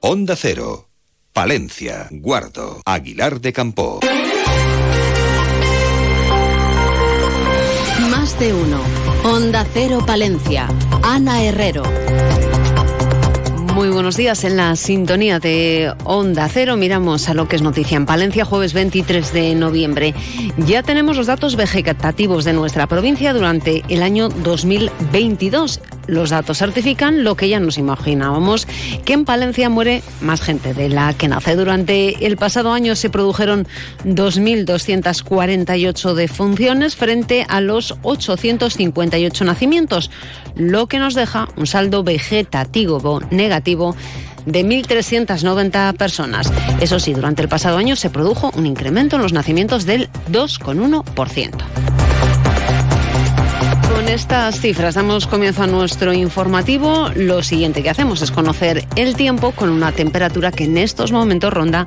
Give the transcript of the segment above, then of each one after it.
Onda Cero, Palencia, Guardo, Aguilar de Campo. Más de uno. Onda Cero Palencia. Ana Herrero. Muy buenos días en la sintonía de Onda Cero. Miramos a lo que es noticia en Palencia, jueves 23 de noviembre. Ya tenemos los datos vegetativos de nuestra provincia durante el año 2022. Los datos certifican lo que ya nos imaginábamos, que en Palencia muere más gente de la que nace. Durante el pasado año se produjeron 2.248 defunciones frente a los 858 nacimientos, lo que nos deja un saldo vegetativo negativo de 1.390 personas. Eso sí, durante el pasado año se produjo un incremento en los nacimientos del 2,1%. Con estas cifras damos comienzo a nuestro informativo. Lo siguiente que hacemos es conocer el tiempo con una temperatura que en estos momentos ronda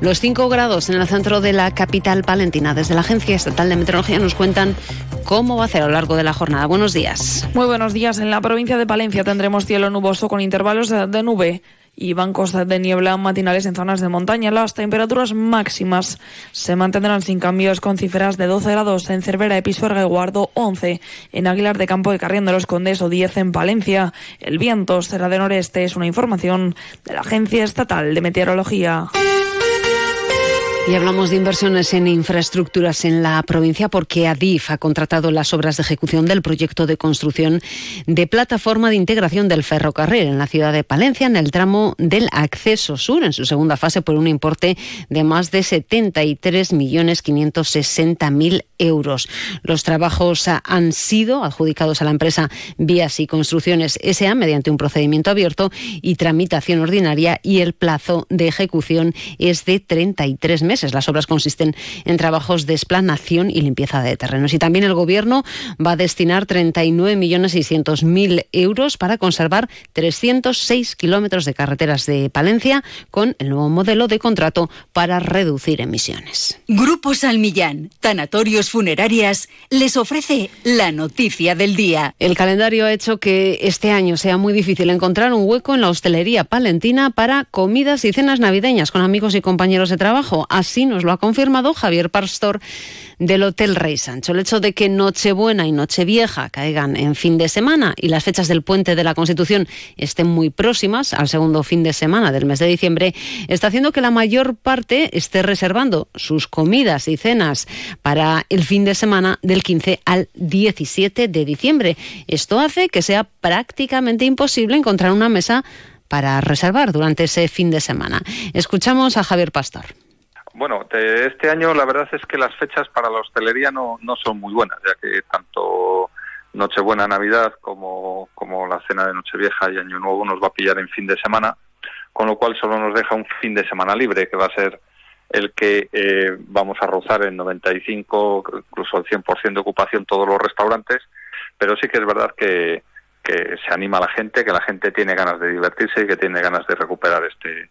los 5 grados en el centro de la capital palentina. Desde la Agencia Estatal de Meteorología nos cuentan cómo va a ser a lo largo de la jornada. Buenos días. Muy buenos días. En la provincia de Palencia tendremos cielo nuboso con intervalos de nube y bancos de niebla matinales en zonas de montaña. Las temperaturas máximas se mantendrán sin cambios con cifras de 12 grados en Cervera, Episuerga y Guardo, 11 en Aguilar de Campo de Carrión de los Condes o 10 en Palencia. El viento será de noreste, es una información de la Agencia Estatal de Meteorología. Y hablamos de inversiones en infraestructuras en la provincia porque ADIF ha contratado las obras de ejecución del proyecto de construcción de plataforma de integración del ferrocarril en la ciudad de Palencia en el tramo del acceso sur en su segunda fase por un importe de más de 73.560.000 euros. Los trabajos han sido adjudicados a la empresa Vías y Construcciones SA mediante un procedimiento abierto y tramitación ordinaria y el plazo de ejecución es de 33 meses las obras consisten en trabajos de esplanación y limpieza de terrenos. Y también el Gobierno va a destinar 39.600.000 euros para conservar 306 kilómetros de carreteras de Palencia con el nuevo modelo de contrato para reducir emisiones. Grupo Salmillán, Tanatorios Funerarias, les ofrece la noticia del día. El calendario ha hecho que este año sea muy difícil encontrar un hueco en la hostelería palentina para comidas y cenas navideñas con amigos y compañeros de trabajo. Así nos lo ha confirmado Javier Pastor del Hotel Rey Sancho. El hecho de que Nochebuena y Nochevieja caigan en fin de semana y las fechas del puente de la Constitución estén muy próximas al segundo fin de semana del mes de diciembre está haciendo que la mayor parte esté reservando sus comidas y cenas para el fin de semana del 15 al 17 de diciembre. Esto hace que sea prácticamente imposible encontrar una mesa para reservar durante ese fin de semana. Escuchamos a Javier Pastor. Bueno, este año la verdad es que las fechas para la hostelería no, no son muy buenas, ya que tanto Nochebuena, Navidad como, como la cena de Nochevieja y Año Nuevo nos va a pillar en fin de semana, con lo cual solo nos deja un fin de semana libre, que va a ser el que eh, vamos a rozar en 95, incluso el 100% de ocupación todos los restaurantes, pero sí que es verdad que, que se anima a la gente, que la gente tiene ganas de divertirse y que tiene ganas de recuperar este,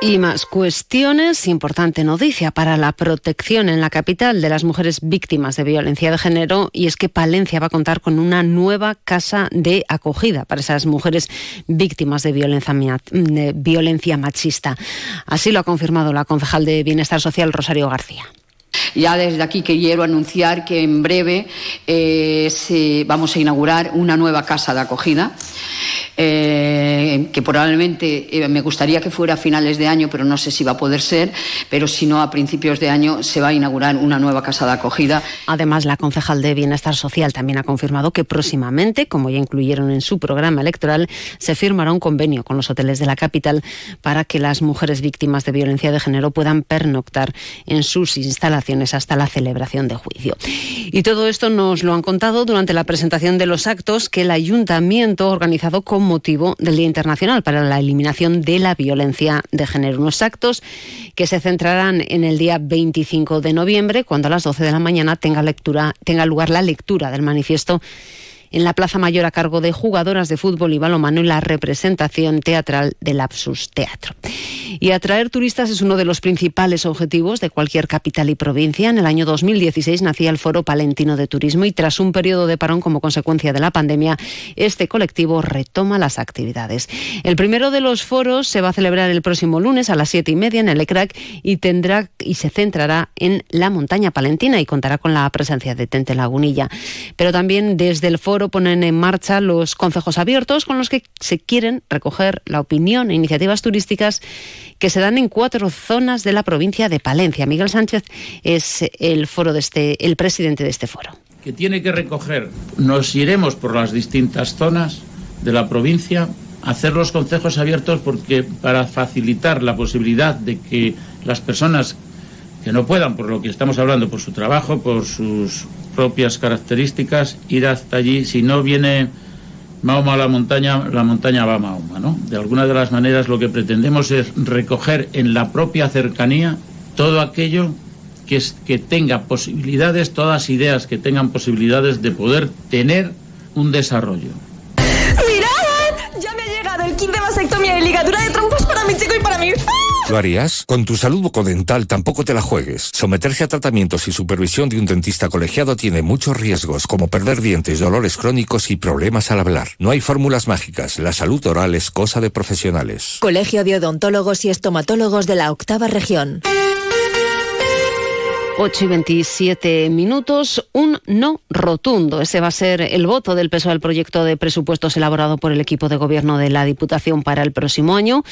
Y más cuestiones. Importante noticia para la protección en la capital de las mujeres víctimas de violencia de género y es que Palencia va a contar con una nueva casa de acogida para esas mujeres víctimas de violencia, machista. Así lo ha confirmado la concejal de Bienestar Social Rosario García. Ya desde aquí quiero anunciar que en breve eh, se, vamos a inaugurar una nueva casa de acogida, eh, que probablemente eh, me gustaría que fuera a finales de año, pero no sé si va a poder ser, pero si no, a principios de año se va a inaugurar una nueva casa de acogida. Además, la concejal de Bienestar Social también ha confirmado que próximamente, como ya incluyeron en su programa electoral, se firmará un convenio con los hoteles de la capital para que las mujeres víctimas de violencia de género puedan pernoctar en sus instalaciones hasta la celebración de juicio. Y todo esto nos lo han contado durante la presentación de los actos que el ayuntamiento ha organizado con motivo del Día Internacional para la Eliminación de la Violencia de Género. Unos actos que se centrarán en el día 25 de noviembre, cuando a las 12 de la mañana tenga, lugar la lectura del manifiesto en la Plaza Mayor a cargo de jugadoras de fútbol y balonmano y la representación teatral del Lapsus Teatro. Y atraer turistas es uno de los principales objetivos de cualquier capital y provincia. En el año 2016 nacía el Foro Palentino de Turismo y tras un periodo de parón como consecuencia de la pandemia, este colectivo retoma las actividades. El primero de los foros se va a celebrar el próximo lunes a las siete y media en el ECRAC y tendrá y se centrará en la montaña palentina y contará con la presencia de Tente Lagunilla. Pero también desde el foro ponen en marcha los concejos abiertos con los que se quieren recoger la opinión e iniciativas turísticas que se dan en cuatro zonas de la provincia de Palencia. Miguel Sánchez es el foro de este, el presidente de este foro. Que tiene que recoger, nos iremos por las distintas zonas de la provincia, hacer los concejos abiertos porque para facilitar la posibilidad de que las personas que no puedan, por lo que estamos hablando, por su trabajo, por sus propias características, ir hasta allí. Si no viene Mahoma a la montaña, la montaña va Mahoma, ¿no? De alguna de las maneras lo que pretendemos es recoger en la propia cercanía todo aquello que, es, que tenga posibilidades, todas ideas que tengan posibilidades de poder tener un desarrollo. ¡Mirad! Ya me ha llegado el kit de vasectomía y ligadura de trompos para mi chico y para mí. ¿Lo harías? Con tu salud bucodental tampoco te la juegues. Someterse a tratamientos y supervisión de un dentista colegiado tiene muchos riesgos, como perder dientes, dolores crónicos y problemas al hablar. No hay fórmulas mágicas. La salud oral es cosa de profesionales. Colegio de Odontólogos y Estomatólogos de la Octava Región. 8 y 27 minutos, un no rotundo. Ese va a ser el voto del peso del proyecto de presupuestos elaborado por el equipo de gobierno de la Diputación para el próximo año.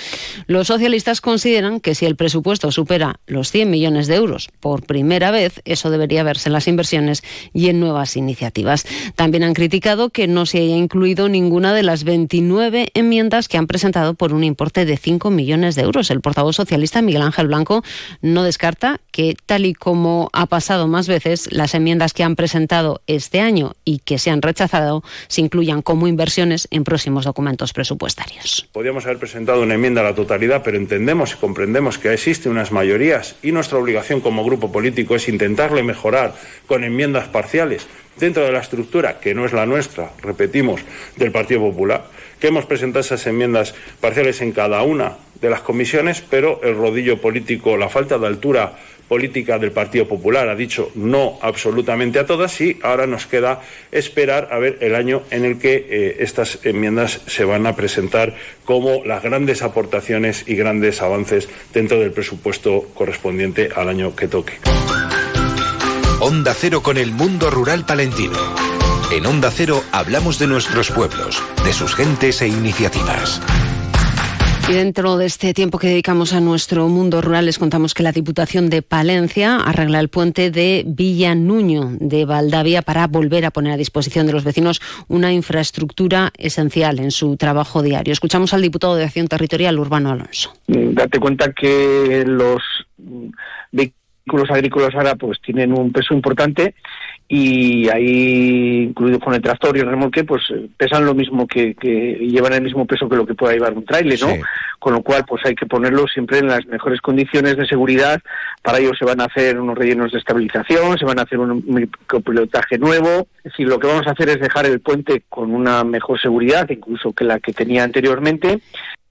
Los socialistas consideran que si el presupuesto supera los 100 millones de euros por primera vez, eso debería verse en las inversiones y en nuevas iniciativas. También han criticado que no se haya incluido ninguna de las 29 enmiendas que han presentado por un importe de 5 millones de euros. El portavoz socialista Miguel Ángel Blanco no descarta que, tal y como ha pasado más veces, las enmiendas que han presentado este año y que se han rechazado se incluyan como inversiones en próximos documentos presupuestarios. Podríamos haber presentado una enmienda a la totalidad, pero entendemos y comprendemos que existen unas mayorías y nuestra obligación como grupo político es intentarle mejorar con enmiendas parciales dentro de la estructura, que no es la nuestra, repetimos, del Partido Popular, que hemos presentado esas enmiendas parciales en cada una de las comisiones, pero el rodillo político, la falta de altura política del Partido Popular ha dicho no absolutamente a todas y ahora nos queda esperar a ver el año en el que eh, estas enmiendas se van a presentar como las grandes aportaciones y grandes avances dentro del presupuesto correspondiente al año que toque. Onda Cero con el mundo rural palentino. En Onda Cero hablamos de nuestros pueblos, de sus gentes e iniciativas. Y dentro de este tiempo que dedicamos a nuestro mundo rural, les contamos que la Diputación de Palencia arregla el puente de Villa Nuño de Valdavia para volver a poner a disposición de los vecinos una infraestructura esencial en su trabajo diario. Escuchamos al diputado de Acción Territorial, Urbano Alonso. Date cuenta que los vehículos agrícolas ahora pues tienen un peso importante y ahí, incluido con el tractor y el remolque, pues pesan lo mismo que, que llevan el mismo peso que lo que pueda llevar un trailer, ¿no? Con lo cual, pues hay que ponerlo siempre en las mejores condiciones de seguridad. Para ello se van a hacer unos rellenos de estabilización, se van a hacer un micropilotaje nuevo. Es decir, lo que vamos a hacer es dejar el puente con una mejor seguridad, incluso que la que tenía anteriormente.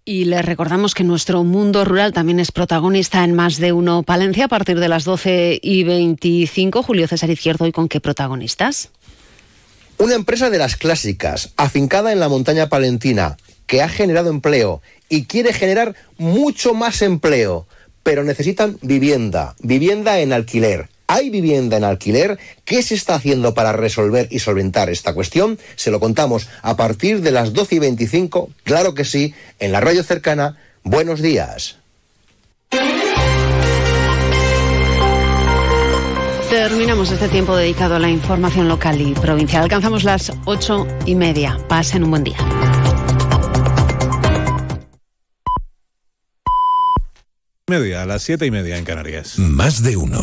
Y les recordamos que nuestro mundo rural también es protagonista en más de uno Palencia a partir de las 12 y 25. Julio César Izquierdo, ¿y con qué protagonistas? Una empresa de las clásicas, afincada en la montaña palentina, que ha generado empleo y quiere generar mucho más empleo, pero necesitan vivienda, vivienda en alquiler. ¿Hay vivienda en alquiler? ¿Qué se está haciendo para resolver y solventar esta cuestión? Se lo contamos a partir de las 12 y 25, claro que sí, en la radio cercana. Buenos días. Terminamos este tiempo dedicado a la información local y provincial. Alcanzamos las ocho y media. Pasen un buen día. Media, a las siete y media en Canarias. Más de uno.